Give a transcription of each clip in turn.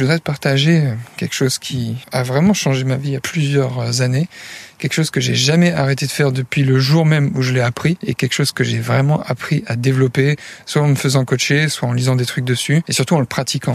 Je voudrais te partager quelque chose qui a vraiment changé ma vie il y a plusieurs années, quelque chose que j'ai jamais arrêté de faire depuis le jour même où je l'ai appris et quelque chose que j'ai vraiment appris à développer, soit en me faisant coacher, soit en lisant des trucs dessus et surtout en le pratiquant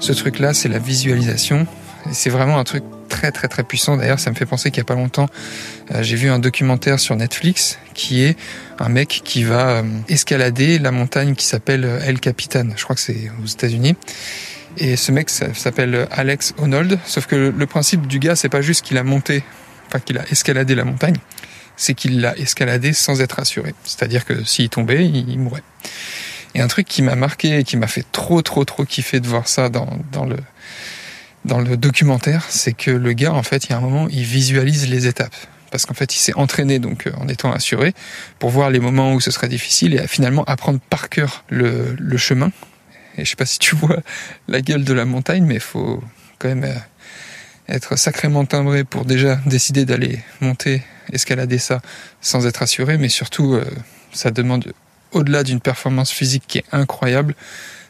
Ce truc-là, c'est la visualisation. C'est vraiment un truc très très très puissant. D'ailleurs, ça me fait penser qu'il y a pas longtemps, euh, j'ai vu un documentaire sur Netflix qui est un mec qui va euh, escalader la montagne qui s'appelle euh, El Capitan. Je crois que c'est aux États-Unis. Et ce mec s'appelle Alex Honnold. Sauf que le principe du gars, c'est pas juste qu'il a monté, enfin qu'il a escaladé la montagne, c'est qu'il l'a escaladé sans être assuré. C'est-à-dire que s'il tombait, il mourrait. Et un truc qui m'a marqué et qui m'a fait trop trop trop kiffer de voir ça dans, dans le dans le documentaire, c'est que le gars en fait, il y a un moment, il visualise les étapes parce qu'en fait, il s'est entraîné donc euh, en étant assuré pour voir les moments où ce serait difficile et finalement apprendre par cœur le, le chemin. Et je sais pas si tu vois la gueule de la montagne, mais faut quand même euh, être sacrément timbré pour déjà décider d'aller monter, escalader ça sans être assuré, mais surtout euh, ça demande au-delà d'une performance physique qui est incroyable,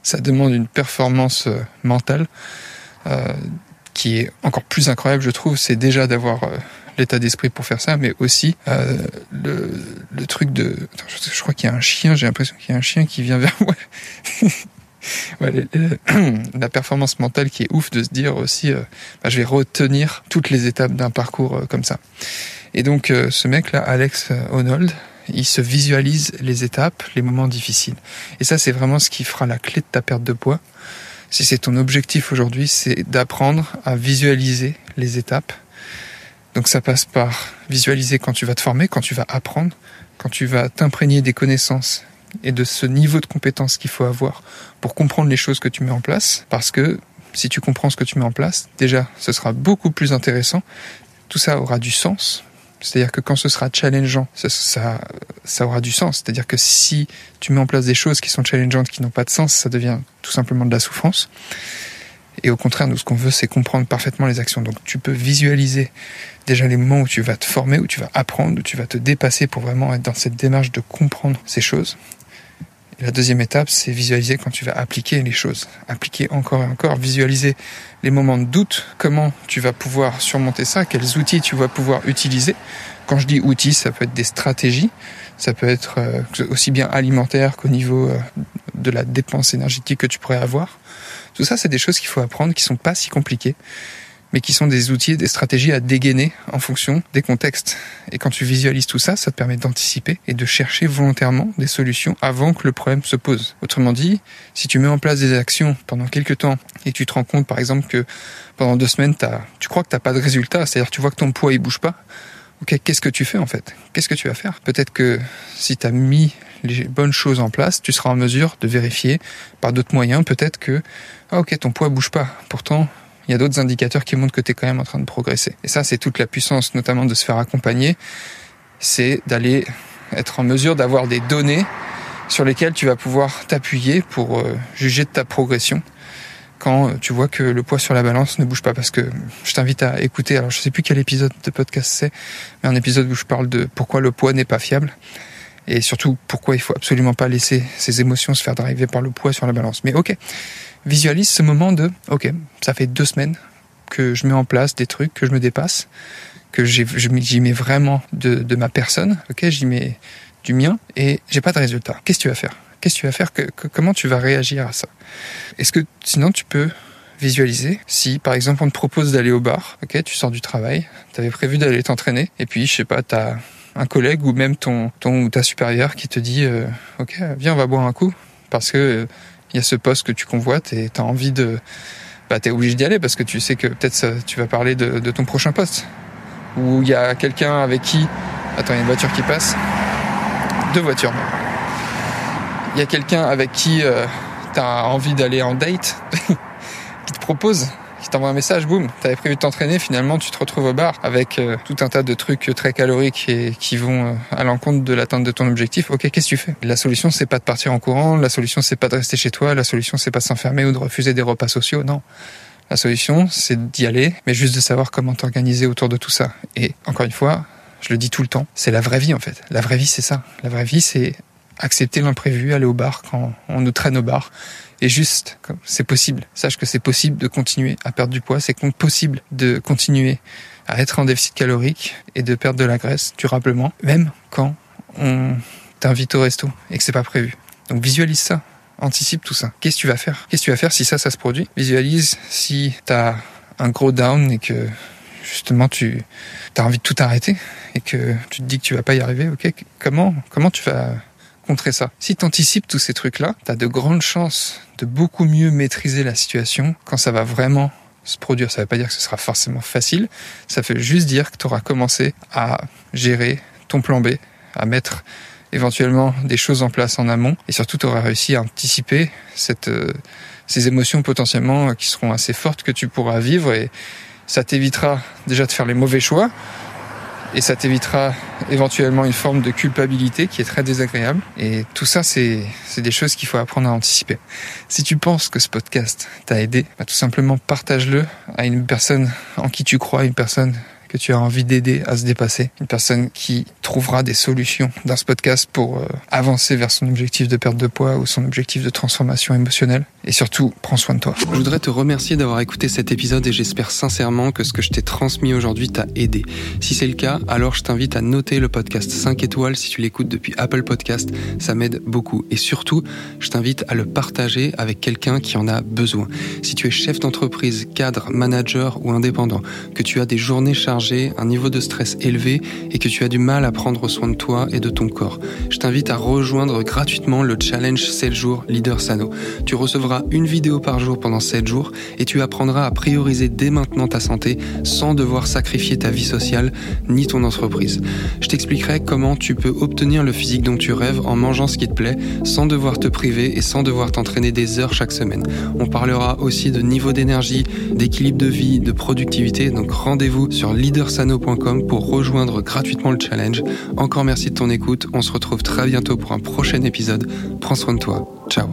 ça demande une performance euh, mentale euh, qui est encore plus incroyable, je trouve. C'est déjà d'avoir euh, l'état d'esprit pour faire ça, mais aussi le, truc de... je, crois qu'il y a un chien, j'ai l'impression qu'il y a un chien qui vient vers moi. la performance mentale qui est ouf de se dire aussi, bah, je vais retenir toutes les étapes d'un parcours comme ça. Et donc ce mec-là, Alex Honnold, il se visualise les étapes, les moments difficiles. Et ça, c'est vraiment ce qui fera la clé de ta perte de poids. Si c'est ton objectif aujourd'hui, c'est d'apprendre à visualiser les étapes. Donc ça passe par visualiser quand tu vas te former, quand tu vas apprendre, quand tu vas t'imprégner des connaissances et de ce niveau de compétence qu'il faut avoir pour comprendre les choses que tu mets en place. Parce que si tu comprends ce que tu mets en place, déjà, ce sera beaucoup plus intéressant. Tout ça aura du sens c'est-à-dire que quand ce sera challengeant, ça, aura du sens. C'est-à-dire que si tu mets en place des choses qui sont challengeantes, qui n'ont pas de sens, ça devient tout simplement de la souffrance. Et au contraire, nous, ce qu'on veut, c'est comprendre parfaitement les actions. Donc, tu peux visualiser déjà les moments où tu vas te former, où tu vas apprendre, où tu vas te dépasser pour vraiment être dans cette démarche de comprendre ces choses la deuxième étape, c'est visualiser quand tu vas appliquer les choses. Appliquer encore et encore, visualiser les moments de doute, comment tu vas pouvoir surmonter ça, quels outils tu vas pouvoir utiliser? Quand je dis outils, ça peut être des stratégies, ça peut être euh, aussi bien alimentaire qu'au niveau euh, de la dépense énergétique que tu pourrais avoir. Tout ça, c'est des choses qu'il faut apprendre, qui sont pas si compliquées mais qui sont des outils, des stratégies à dégainer en fonction des contextes. Et quand tu visualises tout ça, ça te permet d'anticiper et de chercher volontairement des solutions avant que le problème se pose. Autrement dit, si tu mets en place des actions pendant quelques temps et tu te rends compte, par exemple, que pendant deux semaines, tu crois que t'as pas de résultat, c'est-à-dire tu vois que ton poids il bouge pas, ok, qu'est-ce que tu fais en fait? Qu'est-ce que tu vas faire? Peut-être que si tu as mis les bonnes choses en place, tu seras en mesure de vérifier par d'autres moyens, peut-être que, ah ok, ton poids bouge pas. Pourtant, il y a d'autres indicateurs qui montrent que tu es quand même en train de progresser. Et ça, c'est toute la puissance, notamment de se faire accompagner, c'est d'aller être en mesure d'avoir des données sur lesquelles tu vas pouvoir t'appuyer pour euh, juger de ta progression quand euh, tu vois que le poids sur la balance ne bouge pas. Parce que je t'invite à écouter alors je sais plus quel épisode de podcast c'est mais un épisode où je parle de pourquoi le poids n'est pas fiable et surtout pourquoi il faut absolument pas laisser ses émotions se faire driver par le poids sur la balance. Mais OK visualise ce moment de ok, ça fait deux semaines que je mets en place des trucs, que je me dépasse, que j'y mets vraiment de, ma personne, ok, j'y mets du mien et j'ai pas de résultat. Qu'est-ce que tu vas faire? Qu'est-ce que tu vas faire? Comment tu vas réagir à ça? Est-ce que sinon tu peux visualiser si par exemple on te propose d'aller au bar, ok, tu sors du travail, tu avais prévu d'aller t'entraîner et puis je sais pas, tu as un collègue ou même ton ton ou ta supérieure qui te dit euh, ok, viens on va boire un coup parce que il y a ce poste que tu convoites et tu envie de... Bah, tu es obligé d'y aller parce que tu sais que peut-être tu vas parler de, ton prochain poste. Ou il y a quelqu'un avec qui... Attends, il y a une voiture qui passe. Deux voitures. Il y a quelqu'un avec qui euh, tu as envie d'aller en date. propose qui t'envoie un message, boum, t'avais prévu de t'entraîner, finalement tu te retrouves au bar avec euh, tout un tas de trucs très caloriques et qui vont euh, à l'encontre de l'atteinte de ton objectif. Ok, qu'est-ce que tu fais? La solution c'est pas de partir en courant, la solution c'est pas de rester chez toi, la solution c'est pas de s'enfermer ou de refuser des repas sociaux, non. La solution c'est d'y aller, mais juste de savoir comment t'organiser autour de tout ça. Et encore une fois, je le dis tout le temps, c'est la vraie vie en fait. La vraie vie c'est ça. La vraie vie c'est accepter l'imprévu, aller au bar quand on nous traîne au bar et juste, c'est possible. Sache que c'est possible de continuer à perdre du poids. C'est possible de continuer à être en déficit calorique et de perdre de la graisse durablement, même quand on t'invite au resto et que c'est pas prévu. Donc visualise ça. Anticipe tout ça. Qu'est-ce que tu vas faire? Qu'est-ce que tu vas faire si ça, ça se produit? Visualise si tu as un gros down et que justement tu as envie de tout arrêter et que tu te dis que tu vas pas y arriver. Ok, comment comment tu vas Si tu anticipes tous ces trucs-là, tu as de grandes chances de beaucoup mieux maîtriser la situation quand ça va vraiment se produire. Ça ne veut pas dire que ce sera forcément facile, ça veut juste dire que tu auras commencé à gérer ton plan B, à mettre éventuellement des choses en place en amont. Et surtout tu auras réussi à anticiper euh, ces émotions potentiellement qui seront assez fortes que tu pourras vivre. Et ça t'évitera déjà de faire les mauvais choix et ça t'évitera éventuellement une forme de culpabilité qui est très désagréable. Et tout ça, c'est des choses qu'il faut apprendre à anticiper. Si tu penses que ce podcast t'a aidé, bah, tout simplement partage-le à une personne en qui tu crois, une personne que tu as envie d'aider à se dépasser, une personne qui trouvera des solutions dans ce podcast pour euh, avancer vers son objectif de perte de poids ou son objectif de transformation émotionnelle. Et surtout, prends soin de toi. Je voudrais te remercier d'avoir écouté cet épisode et j'espère sincèrement que ce que je t'ai transmis aujourd'hui t'a aidé. Si c'est le cas, alors je t'invite à noter le podcast 5 étoiles si tu l'écoutes depuis Apple Podcast. Ça m'aide beaucoup. Et surtout, je t'invite à le partager avec quelqu'un qui en a besoin. Si tu es chef d'entreprise, cadre, manager ou indépendant, que tu as des journées chargées un niveau de stress élevé et que tu as du mal à prendre soin de toi et de ton corps, je t'invite à rejoindre gratuitement le challenge 7 jours Leader Sano. Tu recevras une vidéo par jour pendant 7 jours et tu apprendras à prioriser dès maintenant ta santé sans devoir sacrifier ta vie sociale ni ton entreprise. Je t'expliquerai comment tu peux obtenir le physique dont tu rêves en mangeant ce qui te plaît sans devoir te priver et sans devoir t'entraîner des heures chaque semaine. On parlera aussi de niveau d'énergie, d'équilibre de vie, de productivité, donc rendez-vous sur leadersano.com pour rejoindre gratuitement le challenge. Encore merci de ton écoute. On se retrouve très bientôt pour un prochain épisode. Prends soin de toi. Ciao.